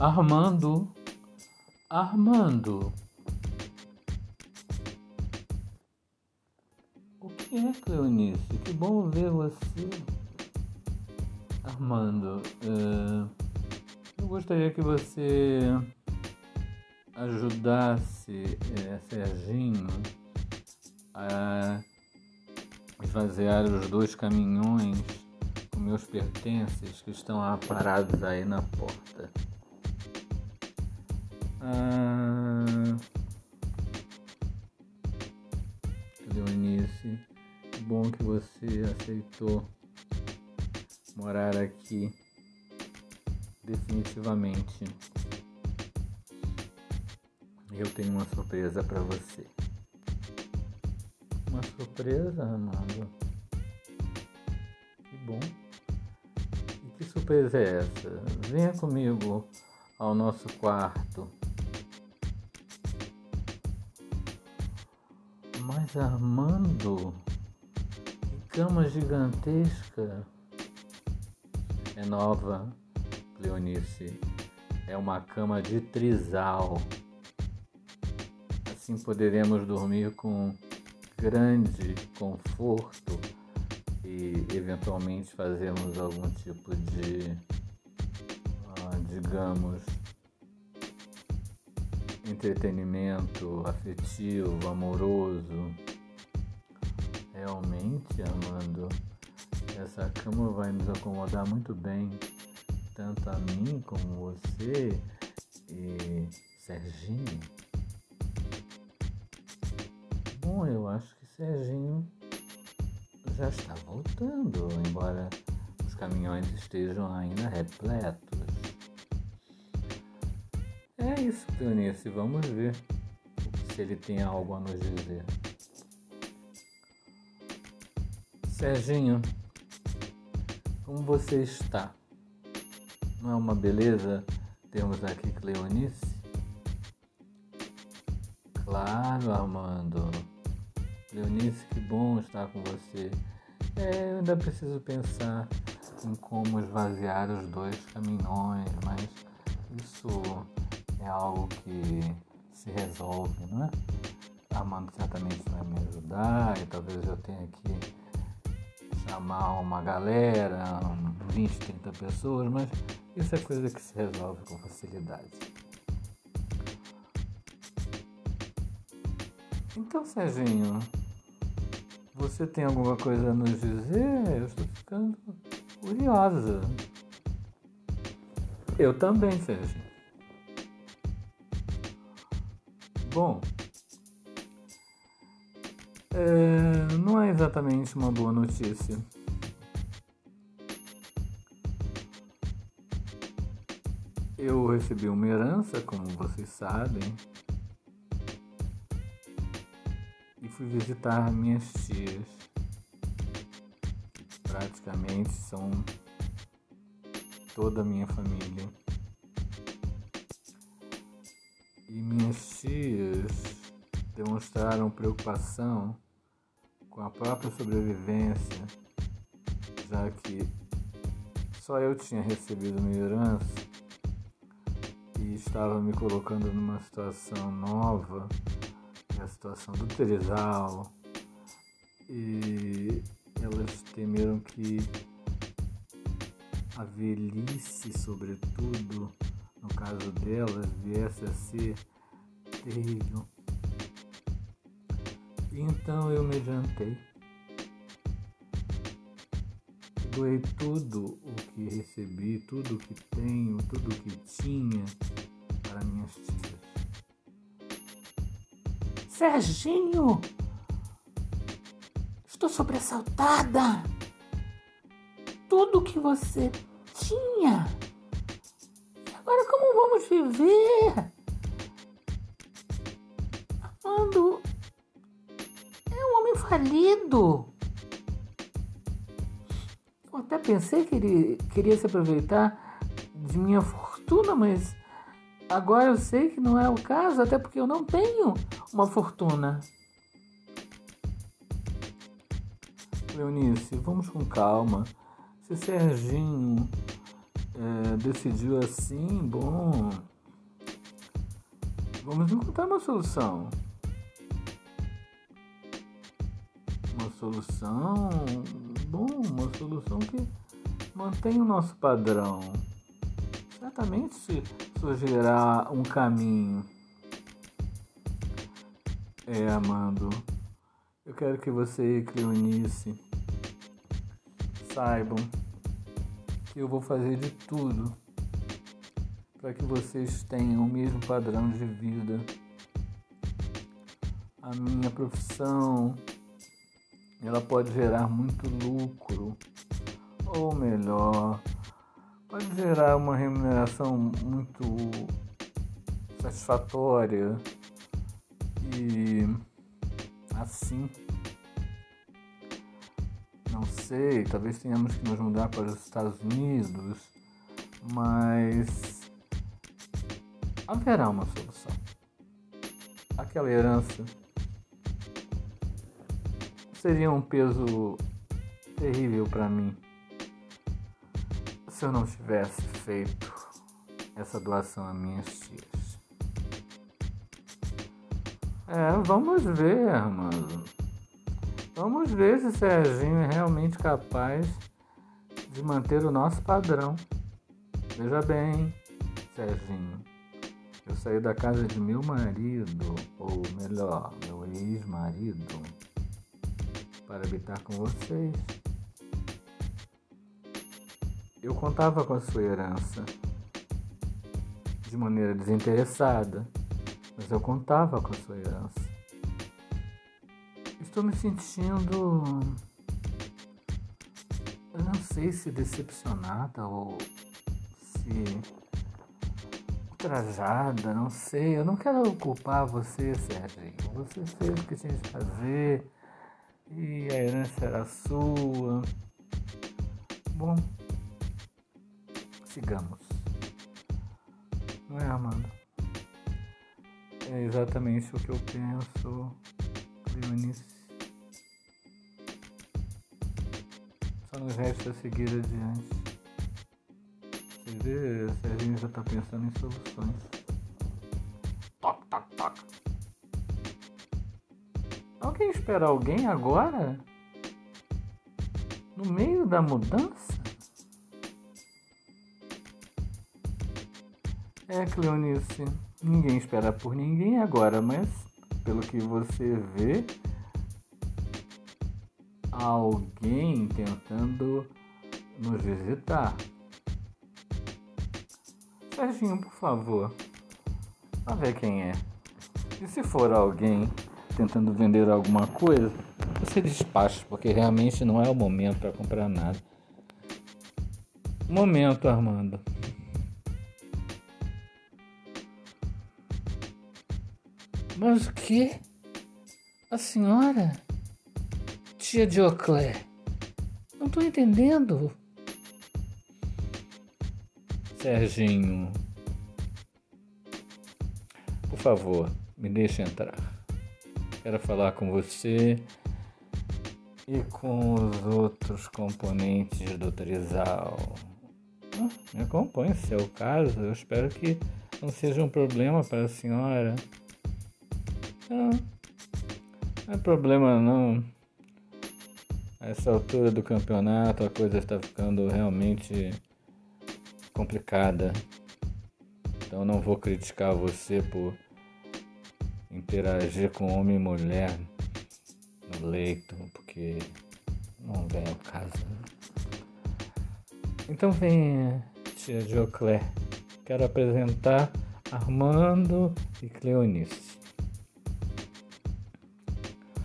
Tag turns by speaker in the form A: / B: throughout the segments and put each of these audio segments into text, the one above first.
A: Armando, Armando. O que é, Cleonice? Que bom ver você. Armando, uh, eu gostaria que você ajudasse é, Serginho a esvaziar os dois caminhões com meus pertences que estão parados aí na porta. Ah, Leonice, bom que você aceitou morar aqui definitivamente. Eu tenho uma surpresa para você. Uma surpresa, Amado? Que bom. E que surpresa é essa? Venha comigo ao nosso quarto. Mas Armando, que cama gigantesca. É nova, Cleonice. É uma cama de trisal. Assim poderemos dormir com grande conforto e eventualmente fazermos algum tipo de, ah, digamos, entretenimento afetivo, amoroso. Realmente, Amando, essa cama vai nos acomodar muito bem, tanto a mim como você e Serginho. Bom, eu acho que Serginho já está voltando, embora os caminhões estejam ainda repletos. É isso, Cleonice, vamos ver se ele tem algo a nos dizer. Serginho, como você está? Não é uma beleza termos aqui Cleonice? Claro, Armando. Leonice, que bom estar com você. É, eu ainda preciso pensar em como esvaziar os dois caminhões, mas isso é algo que se resolve, não é? Armando certamente vai me ajudar e talvez eu tenha que chamar uma galera, 20, 30 pessoas, mas isso é coisa que se resolve com facilidade. Então, Serginho, você tem alguma coisa a nos dizer? Eu estou ficando curiosa. Eu também, Serginho. Bom, é, não é exatamente uma boa notícia. Eu recebi uma herança, como vocês sabem, e fui visitar minhas tias. Praticamente são toda a minha família. E minhas tias demonstraram preocupação com a própria sobrevivência, já que só eu tinha recebido minha herança e estava me colocando numa situação nova a situação do Teresal. E elas temeram que a velhice, sobretudo, no caso delas, viesse a ser terrível. Então eu me adiantei. Doei tudo o que recebi, tudo o que tenho, tudo o que tinha para minhas tias.
B: Serginho! Estou sobressaltada! Tudo que você tinha! Agora como vamos viver? Armando é um homem falido. Eu até pensei que ele queria se aproveitar de minha fortuna, mas Agora eu sei que não é o caso, até porque eu não tenho uma fortuna.
A: Leonice, vamos com calma. Se Serginho é, decidiu assim, bom, vamos encontrar uma solução. Uma solução, bom, uma solução que mantém o nosso padrão. Certamente se surgirá um caminho. É, Amando, eu quero que você e Cleonice saibam eu vou fazer de tudo para que vocês tenham o mesmo padrão de vida. A minha profissão, ela pode gerar muito lucro, ou melhor, pode gerar uma remuneração muito satisfatória e assim não sei, talvez tenhamos que nos mudar para os Estados Unidos, mas haverá uma solução. Aquela herança seria um peso terrível para mim se eu não tivesse feito essa doação a minhas tias. É, vamos ver, Armando. Vamos ver se Serginho é realmente capaz de manter o nosso padrão. Veja bem, Serginho, eu saí da casa de meu marido, ou melhor, meu ex-marido, para habitar com vocês. Eu contava com a sua herança de maneira desinteressada, mas eu contava com a sua herança. Estou me sentindo. Eu não sei se decepcionada ou se ultrajada, não sei. Eu não quero culpar você, Serginho. Você fez o que tinha de fazer e a herança era sua. Bom, sigamos. Não é, Amanda? É exatamente o que eu penso, Cleonice. Só nos resta seguir adiante. Você vê, Serginho já está pensando em soluções. Toc, toc, toc. Alguém espera alguém agora? No meio da mudança? É, Cleonice, ninguém espera por ninguém agora, mas pelo que você vê, alguém tentando nos visitar. Serginho, por favor, vá ver quem é. E se for alguém tentando vender alguma coisa, você despacha, porque realmente não é o momento para comprar nada. Momento, Armando. Mas o que? A senhora? Tia Dioclé? Não tô entendendo. Serginho. Por favor, me deixe entrar. Quero falar com você e com os outros componentes do Trizal. Ah, me acompanhe se é o caso. Eu espero que não seja um problema para a senhora. Não, não é problema não. Essa altura do campeonato a coisa está ficando realmente complicada. Então não vou criticar você por interagir com homem e mulher no leito, porque não vem ao caso. Então vem, tia Joclé. Quero apresentar Armando e Cleonice.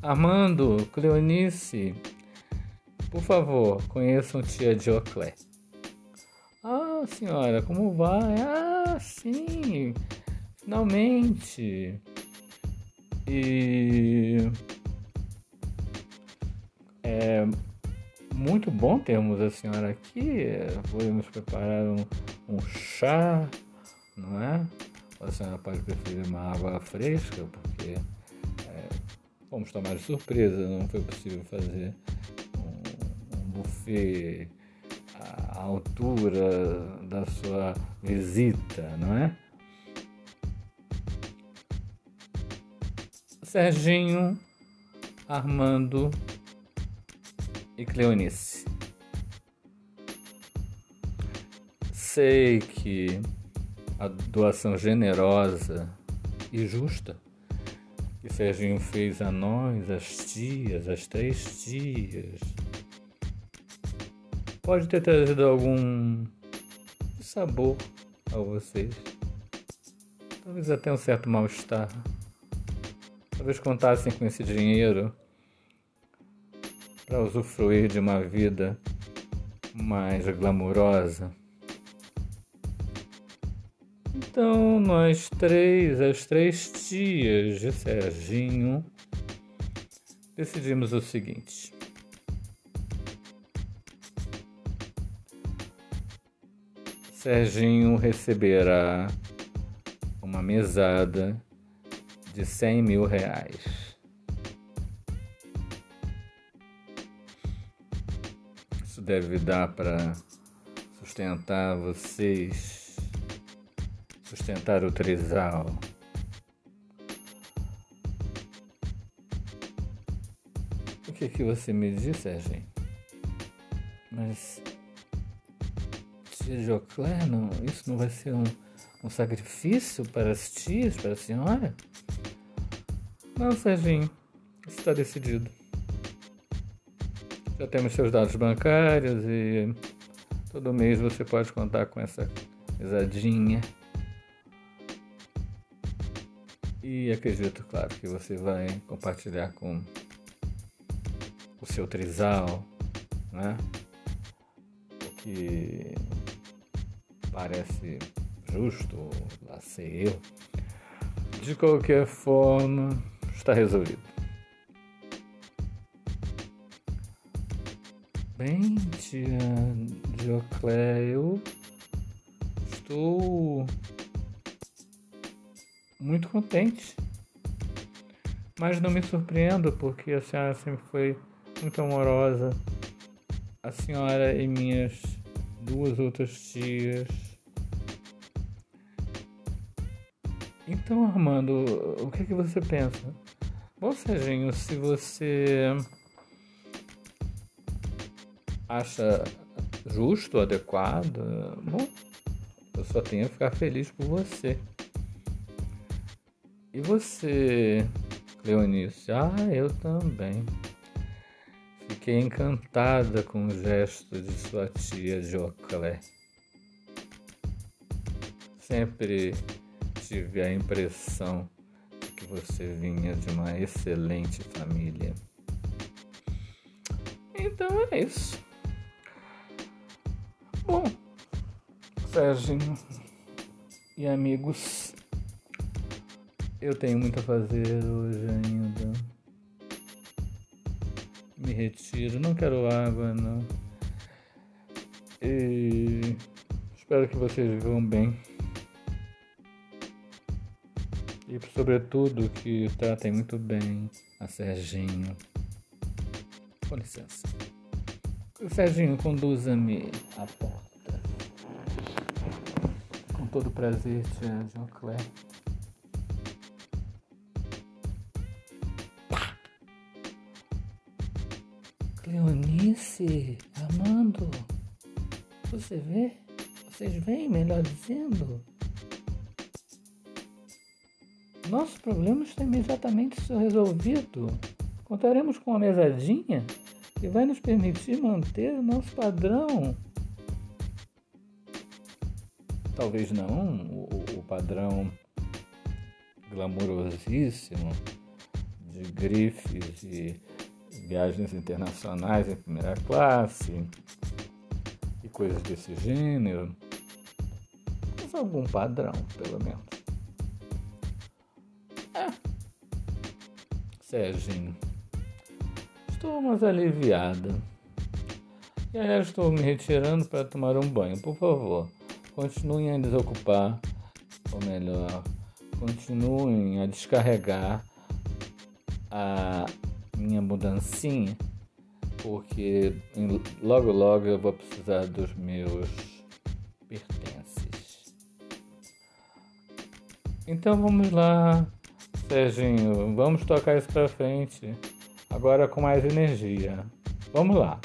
A: Armando, Cleonice, por favor, conheçam tia Dioclé. Ah, senhora, como vai? Ah, sim, finalmente. E é muito bom termos a senhora aqui. Podemos preparar um, um chá, não é? A senhora pode preferir uma água fresca, porque Fomos tomar de surpresa, não foi possível fazer a altura da sua visita, não é? Serginho, Armando e Cleonice. Sei que a doação generosa e justa que Serginho fez a nós, as tias, as três tias, pode ter trazido algum sabor a vocês. Talvez até um certo mal-estar. Talvez contassem com esse dinheiro para usufruir de uma vida mais glamurosa. Então, nós três, as três tias de Serginho, decidimos o seguinte. Serginho receberá uma mesada de 100 mil reais. Isso deve dar para sustentar vocês sustentar o trisal. O que que você me diz, Serginho? Mas tia Joclé, não, isso não vai ser um, um sacrifício para as tias, para a senhora? Não, Serginho, está decidido. Já temos seus dados bancários e todo mês você pode contar com essa mesadinha. E acredito, claro, que você vai compartilhar com o seu trisal, né? Que parece justo, lá sei eu. De qualquer forma, está resolvido. Bem, tia Dioclé, eu estou muito contente. Mas não me surpreendo porque a senhora sempre foi muito amorosa. A senhora e minhas duas outras tias. Então, Armando, o que, é que você pensa? Bom, Serginho, se você acha justo, adequado, bom, eu só tenho a ficar feliz por você. E você, Leonice? Ah, eu também. Fiquei encantada com o gesto de sua tia Joclé. Sempre tive a impressão de que você vinha de uma excelente família. Então é isso. Bom, Sérgio e amigos. Eu tenho muito a fazer hoje ainda. Me retiro, não quero água, não. E espero que vocês vivam bem. E sobretudo que tratem muito bem a Serginho. Com licença. Serginho, conduza-me à porta. Com todo prazer, tia Claire. Cleonice, Armando, você vê? Vocês veem, melhor dizendo? Nosso problema está imediatamente resolvido. Contaremos com uma mesadinha que vai nos permitir manter o nosso padrão. Talvez não o, padrão glamurosíssimo de grifes e viagens internacionais em primeira classe e coisas desse gênero. Mas algum padrão, pelo menos. Serginho, estou mais aliviada. E aliás, estou me retirando para tomar um banho. Por favor, continuem a desocupar, ou melhor, continuem a descarregar a minha mudancinha, porque logo logo eu vou precisar dos meus pertences. Então vamos lá, Serginho, vamos tocar isso pra frente, agora com mais energia. Vamos lá.